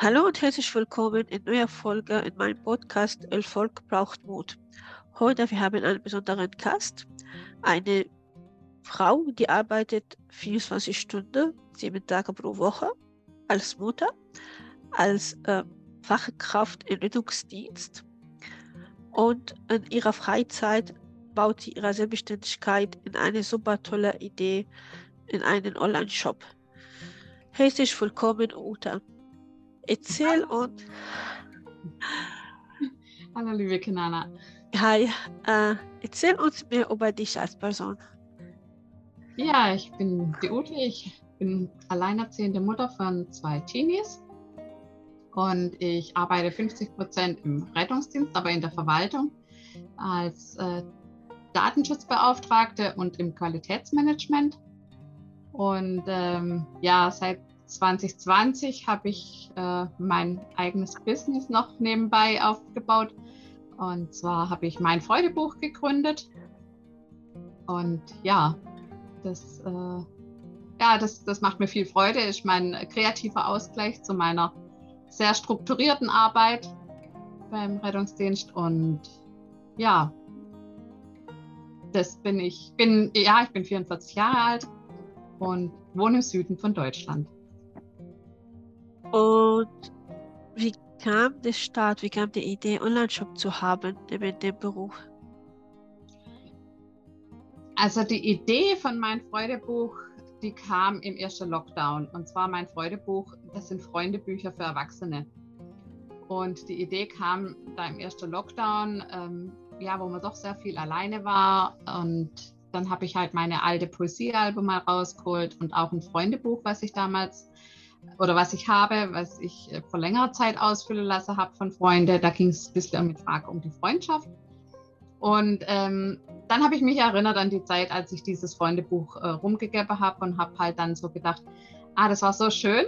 Hallo und herzlich willkommen in neuer Folge in meinem Podcast Erfolg braucht Mut. Heute wir haben einen besonderen Gast, eine Frau, die arbeitet 24 Stunden, sieben Tage pro Woche als Mutter, als äh, Fachkraft im Rettungsdienst und in ihrer Freizeit baut sie ihre Selbstständigkeit in eine super tolle Idee in einen Online-Shop. Herzlich willkommen, Uta. Erzähl und. Hallo, liebe Kanana. Hi, äh, erzähl uns mehr über dich als Person. Ja, ich bin die Ute. Ich bin alleinerziehende Mutter von zwei Teenies. Und ich arbeite 50 Prozent im Rettungsdienst, aber in der Verwaltung als äh, Datenschutzbeauftragte und im Qualitätsmanagement. Und ähm, ja, seit 2020 habe ich äh, mein eigenes Business noch nebenbei aufgebaut. Und zwar habe ich mein Freudebuch gegründet. Und ja, das, äh, ja, das, das macht mir viel Freude. Ist mein kreativer Ausgleich zu meiner sehr strukturierten Arbeit beim Rettungsdienst. Und ja, das bin ich. Bin, ja, ich bin 44 Jahre alt und wohne im Süden von Deutschland. Und wie kam der Start, wie kam die Idee, Online-Shop zu haben neben dem Beruf? Also die Idee von meinem Freudebuch, die kam im ersten Lockdown. Und zwar mein Freudebuch, das sind Freundebücher für Erwachsene. Und die Idee kam da im ersten Lockdown, ähm, ja, wo man doch sehr viel alleine war. Und dann habe ich halt meine alte Poesiealbum mal rausgeholt und auch ein Freundebuch, was ich damals oder was ich habe, was ich äh, vor längerer Zeit ausfüllen lassen habe von Freunden. Da ging es ein bisschen mit Frage um die Freundschaft. Und ähm, dann habe ich mich erinnert an die Zeit, als ich dieses Freundebuch äh, rumgegeben habe und habe halt dann so gedacht, ah, das war so schön.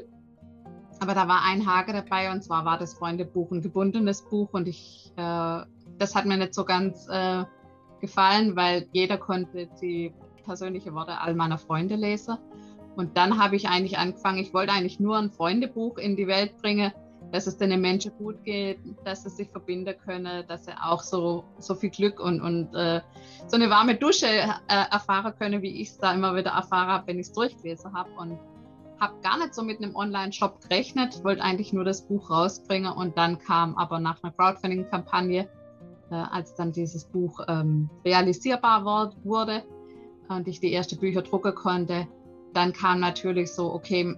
Aber da war ein Hake dabei und zwar war das Freundebuch ein gebundenes Buch und ich, äh, das hat mir nicht so ganz äh, gefallen, weil jeder konnte die persönlichen Worte all meiner Freunde lesen. Und dann habe ich eigentlich angefangen, ich wollte eigentlich nur ein Freundebuch in die Welt bringen, dass es den Menschen gut geht, dass sie sich verbinden können, dass sie auch so, so viel Glück und, und äh, so eine warme Dusche äh, erfahren können, wie ich es da immer wieder erfahren habe, wenn ich es durchgelesen habe. Und habe gar nicht so mit einem Online-Shop gerechnet, wollte eigentlich nur das Buch rausbringen und dann kam aber nach einer Crowdfunding-Kampagne, äh, als dann dieses Buch ähm, realisierbar wurde und ich die ersten Bücher drucken konnte, dann kam natürlich so, okay,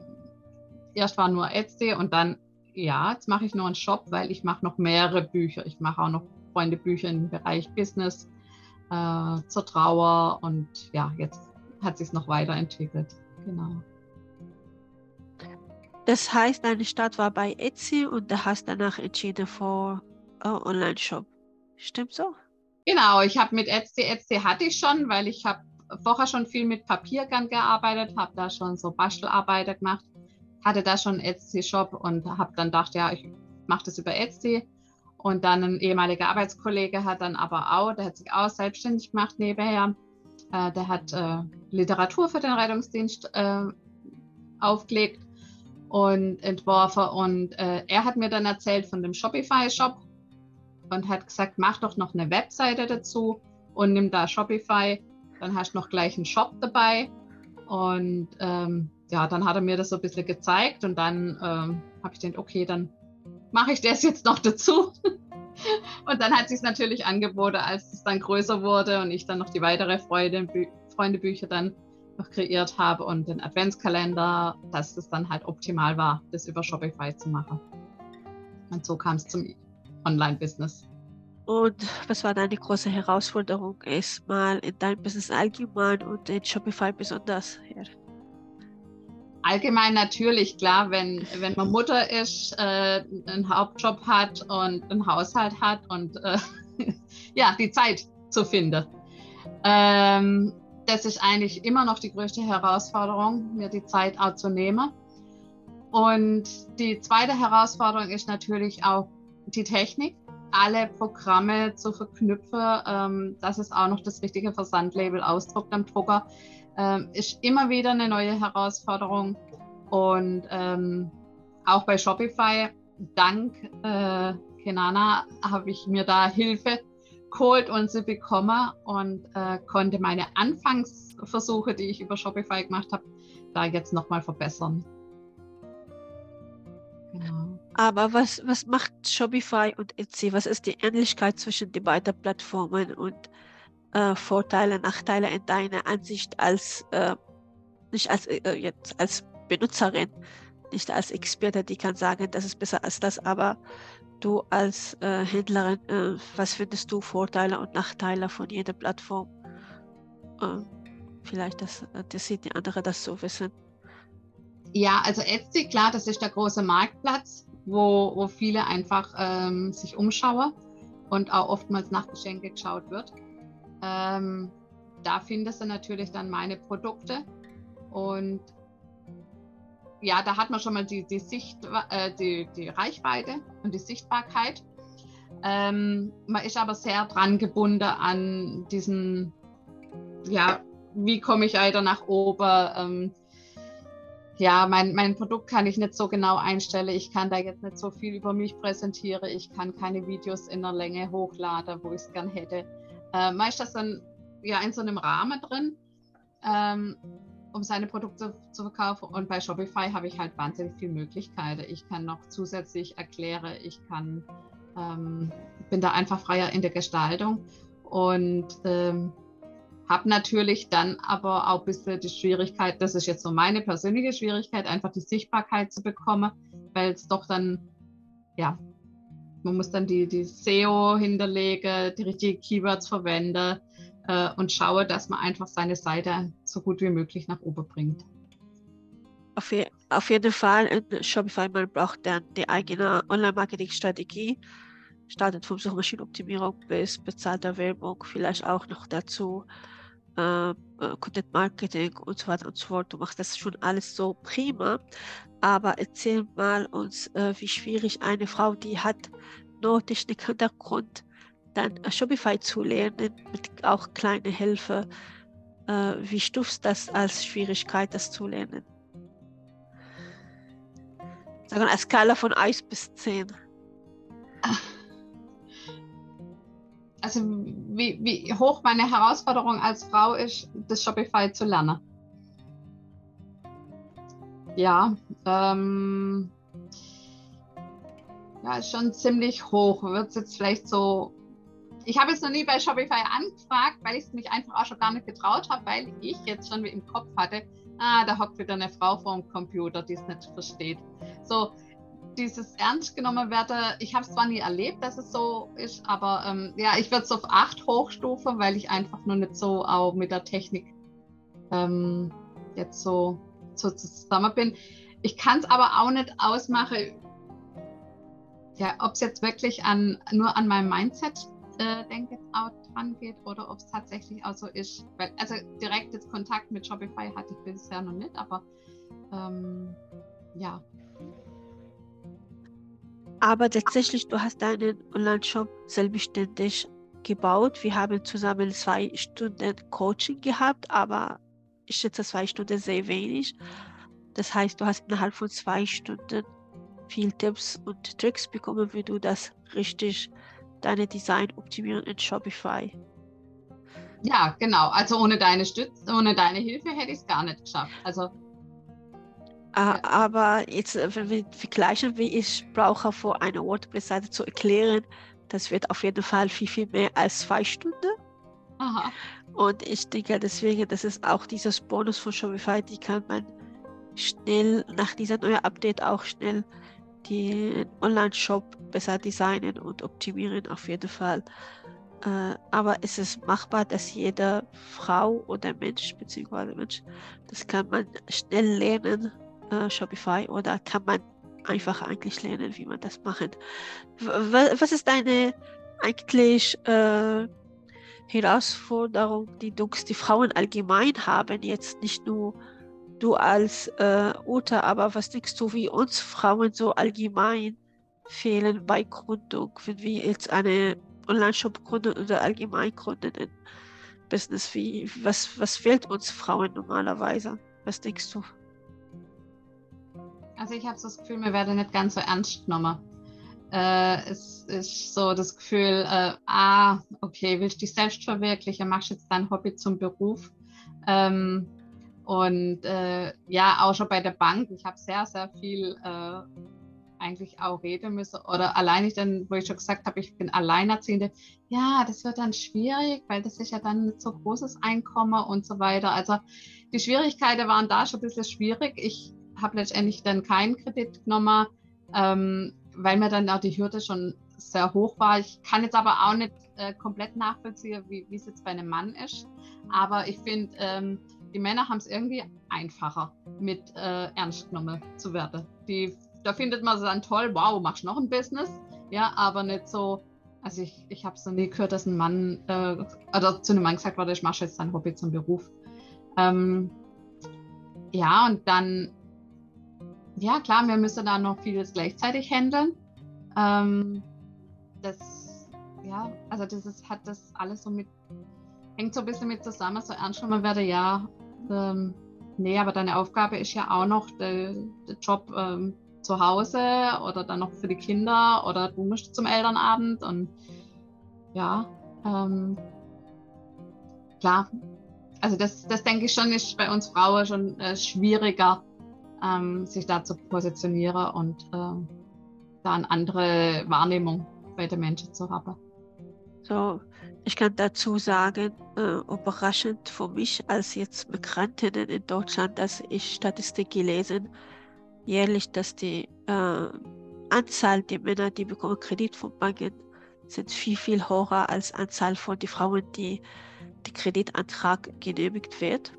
erst war nur Etsy und dann, ja, jetzt mache ich noch einen Shop, weil ich mache noch mehrere Bücher. Ich mache auch noch Freundebücher im Bereich Business äh, zur Trauer und ja, jetzt hat sich noch weiterentwickelt. Genau. Das heißt, deine Start war bei Etsy und du hast danach entschieden für uh, Online-Shop. Stimmt so? Genau, ich habe mit Etsy, Etsy hatte ich schon, weil ich habe vorher schon viel mit Papier gern gearbeitet, habe da schon so Bastelarbeiter gemacht, hatte da schon Etsy-Shop und habe dann gedacht, ja, ich mache das über Etsy. Und dann ein ehemaliger Arbeitskollege hat dann aber auch, der hat sich auch selbstständig gemacht nebenher. Äh, der hat äh, Literatur für den Rettungsdienst äh, aufgelegt und entworfen. Und er hat mir dann erzählt von dem Shopify-Shop und hat gesagt, mach doch noch eine Webseite dazu und nimm da Shopify dann hast du noch gleich einen Shop dabei. Und ähm, ja, dann hat er mir das so ein bisschen gezeigt und dann ähm, habe ich gedacht, okay, dann mache ich das jetzt noch dazu. und dann hat sich natürlich angeboten, als es dann größer wurde und ich dann noch die weitere Freude, Freundebücher dann noch kreiert habe und den Adventskalender, dass es dann halt optimal war, das über Shopify zu machen. Und so kam es zum Online-Business. Und was war deine große Herausforderung erstmal in deinem Business allgemein und in Shopify besonders? Ja. Allgemein natürlich, klar, wenn, wenn man Mutter ist, äh, einen Hauptjob hat und einen Haushalt hat und äh, ja, die Zeit zu finden. Ähm, das ist eigentlich immer noch die größte Herausforderung, mir die Zeit auch zu nehmen. Und die zweite Herausforderung ist natürlich auch die Technik alle Programme zu verknüpfen, ähm, dass es auch noch das richtige Versandlabel ausdruckt am Drucker, ähm, ist immer wieder eine neue Herausforderung. Und ähm, auch bei Shopify dank äh, Kenana habe ich mir da Hilfe geholt und sie bekommen und äh, konnte meine Anfangsversuche, die ich über Shopify gemacht habe, da jetzt nochmal verbessern. Genau. Aber was, was macht Shopify und Etsy? Was ist die Ähnlichkeit zwischen den beiden Plattformen und äh, Vorteile, Nachteile in deiner Ansicht als äh, nicht als äh, jetzt als Benutzerin, nicht als Experte, die kann sagen, das ist besser als das, aber du als äh, Händlerin, äh, was findest du Vorteile und Nachteile von jeder Plattform? Äh, vielleicht, dass, äh, dass die andere das so wissen. Ja, also Etsy, klar, das ist der große Marktplatz, wo, wo viele einfach ähm, sich umschauen und auch oftmals nach Geschenke geschaut wird. Ähm, da findest du natürlich dann meine Produkte und ja, da hat man schon mal die, die, Sicht, äh, die, die Reichweite und die Sichtbarkeit. Ähm, man ist aber sehr dran gebunden an diesen, ja, wie komme ich weiter nach oben? Ähm, ja, mein, mein Produkt kann ich nicht so genau einstellen. Ich kann da jetzt nicht so viel über mich präsentieren. Ich kann keine Videos in der Länge hochladen, wo ich es gern hätte. Äh, meist das dann ja in so einem Rahmen drin. Ähm, um seine Produkte zu verkaufen. Und bei Shopify habe ich halt wahnsinnig viele Möglichkeiten. Ich kann noch zusätzlich erklären, ich kann, ähm, bin da einfach freier in der Gestaltung und ähm, habe natürlich dann aber auch ein bisschen die Schwierigkeit, das ist jetzt so meine persönliche Schwierigkeit, einfach die Sichtbarkeit zu bekommen, weil es doch dann, ja, man muss dann die, die SEO hinterlegen, die richtigen Keywords verwenden äh, und schaue, dass man einfach seine Seite so gut wie möglich nach oben bringt. Auf, je, auf jeden Fall in Shopify, man braucht dann die eigene Online-Marketing-Strategie, startet vom Suchmaschinenoptimierung bis bezahlter Werbung, vielleicht auch noch dazu äh, äh, Content Marketing und so weiter und so fort. Du machst das schon alles so prima, aber erzähl mal uns, äh, wie schwierig eine Frau, die hat nur Technik-Hintergrund, dann Shopify zu lernen, mit auch kleine Hilfe. Wie stufst du das als Schwierigkeit, das zu lernen? Sagen eine Skala von 1 bis 10. Also wie, wie hoch meine Herausforderung als Frau ist, das Shopify zu lernen. Ja, ähm, ja, ist schon ziemlich hoch. Wird es jetzt vielleicht so ich habe jetzt noch nie bei Shopify angefragt, weil ich es mich einfach auch schon gar nicht getraut habe, weil ich jetzt schon im Kopf hatte, ah, da hockt wieder eine Frau vor dem Computer, die es nicht versteht. So, dieses ernst genommen werden, ich habe es zwar nie erlebt, dass es so ist, aber ähm, ja, ich würde es auf 8 hochstufen, weil ich einfach nur nicht so auch mit der Technik ähm, jetzt so, so zusammen bin. Ich kann es aber auch nicht ausmachen, ja, ob es jetzt wirklich an, nur an meinem Mindset äh, denke auch dran geht oder ob es tatsächlich auch so ist. Weil, also direkt jetzt Kontakt mit Shopify hatte ich bisher noch nicht, aber ähm, ja. Aber tatsächlich, du hast deinen Online-Shop selbstständig gebaut. Wir haben zusammen zwei Stunden Coaching gehabt, aber ich schätze zwei Stunden sehr wenig. Das heißt, du hast innerhalb von zwei Stunden viel Tipps und Tricks bekommen, wie du das richtig deine Design optimieren in Shopify. Ja, genau. Also ohne deine Stütze, ohne deine Hilfe hätte ich es gar nicht geschafft. Also Uh, aber jetzt, äh, wenn wir vergleichen, wie ich brauche, vor einer WordPress-Seite zu erklären, das wird auf jeden Fall viel, viel mehr als zwei Stunden. Aha. Und ich denke deswegen, das ist auch dieses Bonus von Shopify, die kann man schnell nach dieser neuen Update auch schnell den Online-Shop besser designen und optimieren auf jeden Fall. Äh, aber es ist machbar, dass jede Frau oder Mensch, beziehungsweise Mensch, das kann man schnell lernen, äh, Shopify, oder kann man einfach eigentlich lernen, wie man das macht. Was ist deine eigentlich äh, Herausforderung, die du die Frauen allgemein haben, jetzt nicht nur du als äh, Uta, aber was denkst du, wie uns Frauen so allgemein fehlen bei Gründung, wenn wir jetzt eine Online-Shop gründen oder allgemein gründen in Business? Wie, was, was fehlt uns Frauen normalerweise? Was denkst du? Also ich habe so das Gefühl, wir werden nicht ganz so ernst genommen. Äh, es ist so das Gefühl, äh, ah, okay, willst du dich selbst verwirklichen, machst jetzt dein Hobby zum Beruf. Ähm, und äh, ja, auch schon bei der Bank, ich habe sehr, sehr viel äh, eigentlich auch reden müssen. Oder allein ich dann, wo ich schon gesagt habe, ich bin Alleinerziehende, ja, das wird dann schwierig, weil das ist ja dann nicht so großes Einkommen und so weiter. Also die Schwierigkeiten waren da schon ein bisschen schwierig. Ich habe letztendlich dann keinen Kredit genommen, ähm, weil mir dann auch die Hürde schon sehr hoch war. Ich kann jetzt aber auch nicht äh, komplett nachvollziehen, wie es jetzt bei einem Mann ist. Aber ich finde, ähm, die Männer haben es irgendwie einfacher, mit äh, ernst genommen zu werden. Die da findet man es dann toll, wow, machst noch ein Business. Ja, aber nicht so, also ich, ich habe es noch nie gehört, dass ein Mann äh, oder zu einem Mann gesagt wurde, ich mache jetzt dein Hobby zum Beruf. Ähm, ja, und dann, ja klar, wir müssen da noch vieles gleichzeitig handeln. Ähm, das, ja, also das ist, hat das alles so mit, hängt so ein bisschen mit zusammen, so ernst genommen werde, ja, ähm, nee, aber deine Aufgabe ist ja auch noch der, der Job ähm, zu Hause oder dann noch für die Kinder oder du musst zum Elternabend und ja, ähm, klar. Also das, das denke ich schon, ist bei uns Frauen schon äh, schwieriger, ähm, sich da zu positionieren und äh, da eine andere Wahrnehmung bei den Menschen zu haben. So, ich kann dazu sagen, äh, überraschend für mich als jetzt Migrantinnen in Deutschland, dass ich Statistik gelesen jährlich, dass die äh, Anzahl der Männer, die bekommen Kredit von Banken, sind viel, viel höher als Anzahl von den Frauen, die der Kreditantrag genehmigt wird.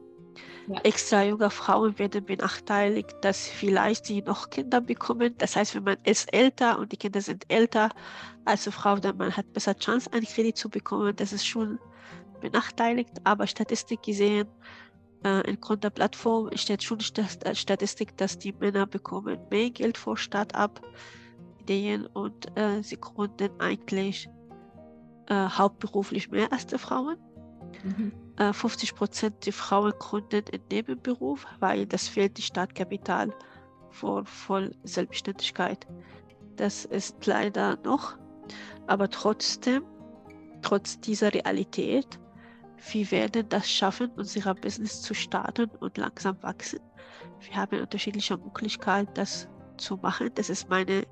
Ja. Extra junge Frauen werden benachteiligt, dass vielleicht sie noch Kinder bekommen. Das heißt, wenn man ist älter und die Kinder sind älter als eine Frau, dann man hat besser Chance, einen Kredit zu bekommen. Das ist schon benachteiligt. Aber statistisch gesehen äh, in der Plattform steht schon äh, Statistik, dass die Männer bekommen mehr Geld für Start-up-Ideen und äh, sie gründen eigentlich äh, hauptberuflich mehr als die Frauen. Mhm. Äh, 50 Prozent der Frauen gründen in Nebenberuf, weil das fehlt die Startkapital für voll Selbstständigkeit. Das ist leider noch, aber trotzdem, trotz dieser Realität, wir werden das schaffen, unser Business zu starten und langsam wachsen. Wir haben unterschiedliche Möglichkeiten, das zu machen. Das ist meine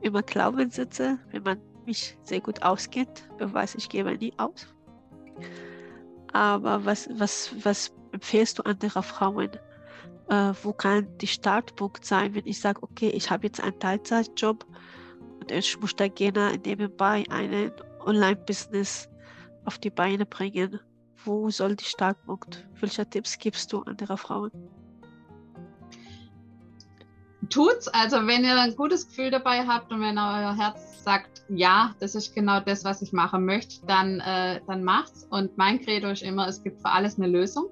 immer Glaubenssätze. Wenn man mich sehr gut auskennt, weiß ich gebe nie aus. Aber was, was, was empfehlst du anderen Frauen? Äh, wo kann die Startpunkt sein, wenn ich sage, okay, ich habe jetzt einen Teilzeitjob und ich muss da gerne nebenbei ein Online-Business auf die Beine bringen? Wo soll die Startpunkt? Welche Tipps gibst du anderen Frauen? Tut's. Also wenn ihr ein gutes Gefühl dabei habt und wenn euer Herz sagt, ja, das ist genau das, was ich machen möchte, dann, äh, dann macht's. Und mein Credo ist immer, es gibt für alles eine Lösung.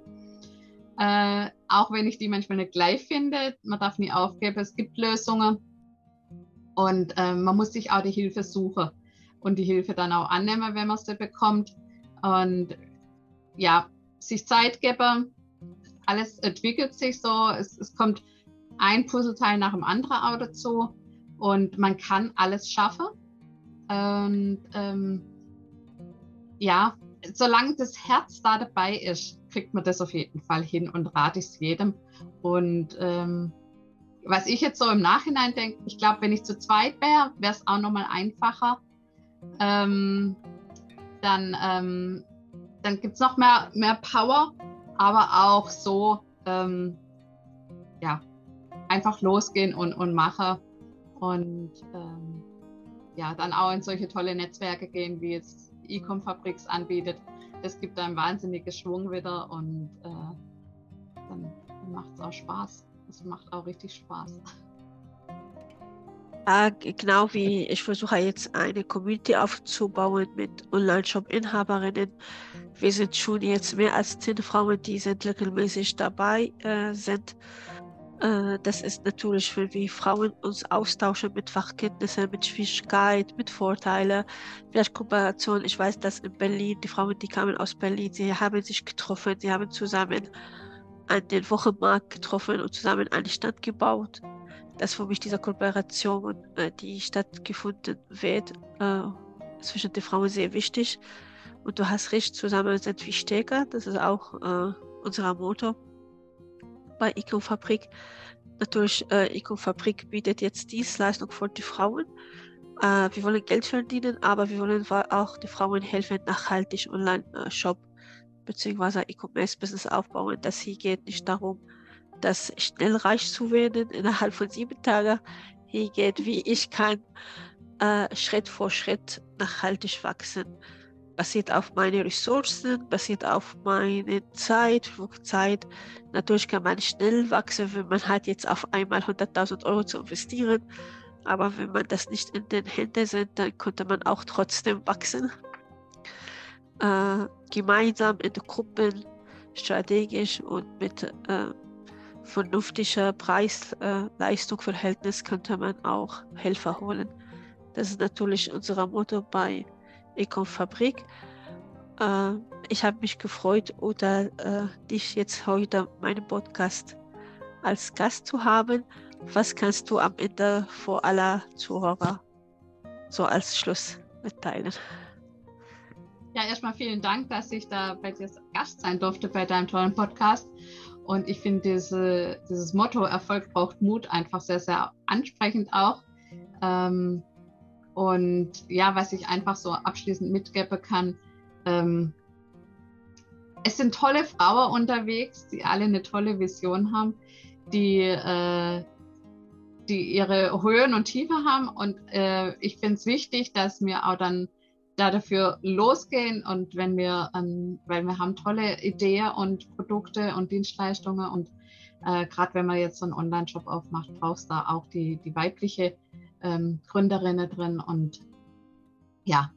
Äh, auch wenn ich die manchmal nicht gleich finde, man darf nie aufgeben, es gibt Lösungen. Und äh, man muss sich auch die Hilfe suchen und die Hilfe dann auch annehmen, wenn man sie bekommt. Und ja, sich Zeit geben. Alles entwickelt sich so. Es, es kommt ein Puzzleteil nach dem anderen auch dazu und man kann alles schaffen. Und ähm, ja, solange das Herz da dabei ist, kriegt man das auf jeden Fall hin und rate ich es jedem. Und ähm, was ich jetzt so im Nachhinein denke, ich glaube, wenn ich zu zweit wäre, wäre es auch nochmal einfacher. Ähm, dann ähm, dann gibt es noch mehr, mehr Power, aber auch so, ähm, ja, einfach losgehen und, und machen und ähm, ja, dann auch in solche tolle Netzwerke gehen, wie jetzt Ecom Fabrics anbietet. Das gibt einen wahnsinnigen Schwung wieder und äh, dann, macht es auch Spaß. Es macht auch richtig Spaß. genau wie ich versuche jetzt eine Community aufzubauen mit Online-Shop-Inhaberinnen. Wir sind schon jetzt mehr als zehn Frauen, die sind regelmäßig dabei äh, sind. Äh, das ist natürlich, wenn wir Frauen uns austauschen mit Fachkenntnissen, mit Schwierigkeit, mit Vorteilen, vielleicht Kooperation. Ich weiß, dass in Berlin, die Frauen, die kamen aus Berlin, sie haben sich getroffen, sie haben zusammen an den Wochenmarkt getroffen und zusammen einen Stand gebaut dass für mich diese Kooperation, äh, die stattgefunden wird, äh, zwischen den Frauen sehr wichtig. Und du hast recht, zusammen sind wir stärker. Das ist auch unser Motto bei Icon Fabrik. Natürlich, äh, Icon Fabrik bietet jetzt Dienstleistung für die Frauen. Äh, wir wollen Geld verdienen, aber wir wollen auch die Frauen helfen, nachhaltig Online-Shop bzw. E-Commerce-Business aufbauen. Das hier geht nicht darum, das schnell reich zu werden innerhalb von sieben Tagen. Hier geht, wie ich kann, äh, Schritt für Schritt nachhaltig wachsen. Basiert auf meine Ressourcen, basiert auf meine Zeit, Flugzeit. Natürlich kann man schnell wachsen, wenn man halt jetzt auf einmal 100.000 Euro zu investieren. Aber wenn man das nicht in den Händen sind, dann könnte man auch trotzdem wachsen. Äh, gemeinsam in Gruppen, strategisch und mit äh, vernünftiger Preis-Leistung-Verhältnis äh, könnte man auch Helfer holen. Das ist natürlich unser Motto bei Econ Fabrik. Äh, ich habe mich gefreut, oder äh, dich jetzt heute meinen Podcast als Gast zu haben. Was kannst du am Ende vor aller Zuhörer so als Schluss mitteilen? Ja, erstmal vielen Dank, dass ich da bei dir Gast sein durfte bei deinem tollen Podcast. Und ich finde diese, dieses Motto Erfolg braucht Mut einfach sehr, sehr ansprechend auch. Ähm, und ja, was ich einfach so abschließend mitgeben kann, ähm, es sind tolle Frauen unterwegs, die alle eine tolle Vision haben, die, äh, die ihre Höhen und Tiefen haben. Und äh, ich finde es wichtig, dass wir auch dann da dafür losgehen und wenn wir, ähm, weil wir haben tolle Ideen und Produkte und Dienstleistungen und äh, gerade wenn man jetzt so einen Online-Shop aufmacht, brauchst du da auch die, die weibliche ähm, Gründerinnen drin und ja,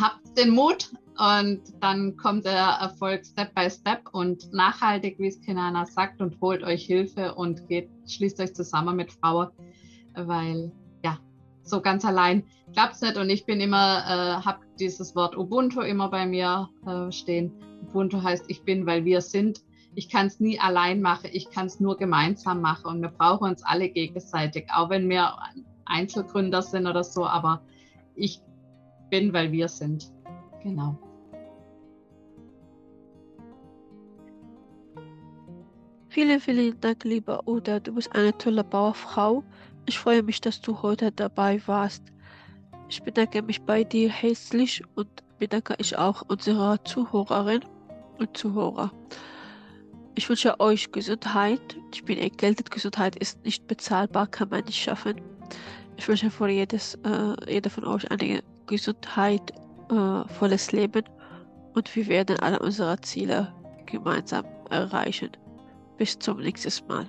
habt den Mut und dann kommt der Erfolg Step by Step und nachhaltig, wie es Kenana sagt, und holt euch Hilfe und geht, schließt euch zusammen mit Frauen, weil ja, so ganz allein klappt es nicht und ich bin immer, äh, habe dieses Wort Ubuntu immer bei mir äh, stehen. Ubuntu heißt, ich bin, weil wir sind. Ich kann es nie allein machen, ich kann es nur gemeinsam machen und wir brauchen uns alle gegenseitig, auch wenn wir Einzelgründer sind oder so, aber ich bin, weil wir sind. Genau. Vielen, vielen Dank, lieber Uda. Du bist eine tolle Bauerfrau. Ich freue mich, dass du heute dabei warst. Ich bedanke mich bei dir herzlich und bedanke ich auch unserer Zuhörerin und Zuhörer. Ich wünsche euch Gesundheit. Ich bin erkältet. Gesundheit ist nicht bezahlbar, kann man nicht schaffen. Ich wünsche für jedes, äh, jeder von euch eine Gesundheit, äh, volles Leben und wir werden alle unsere Ziele gemeinsam erreichen. Bis zum nächsten Mal.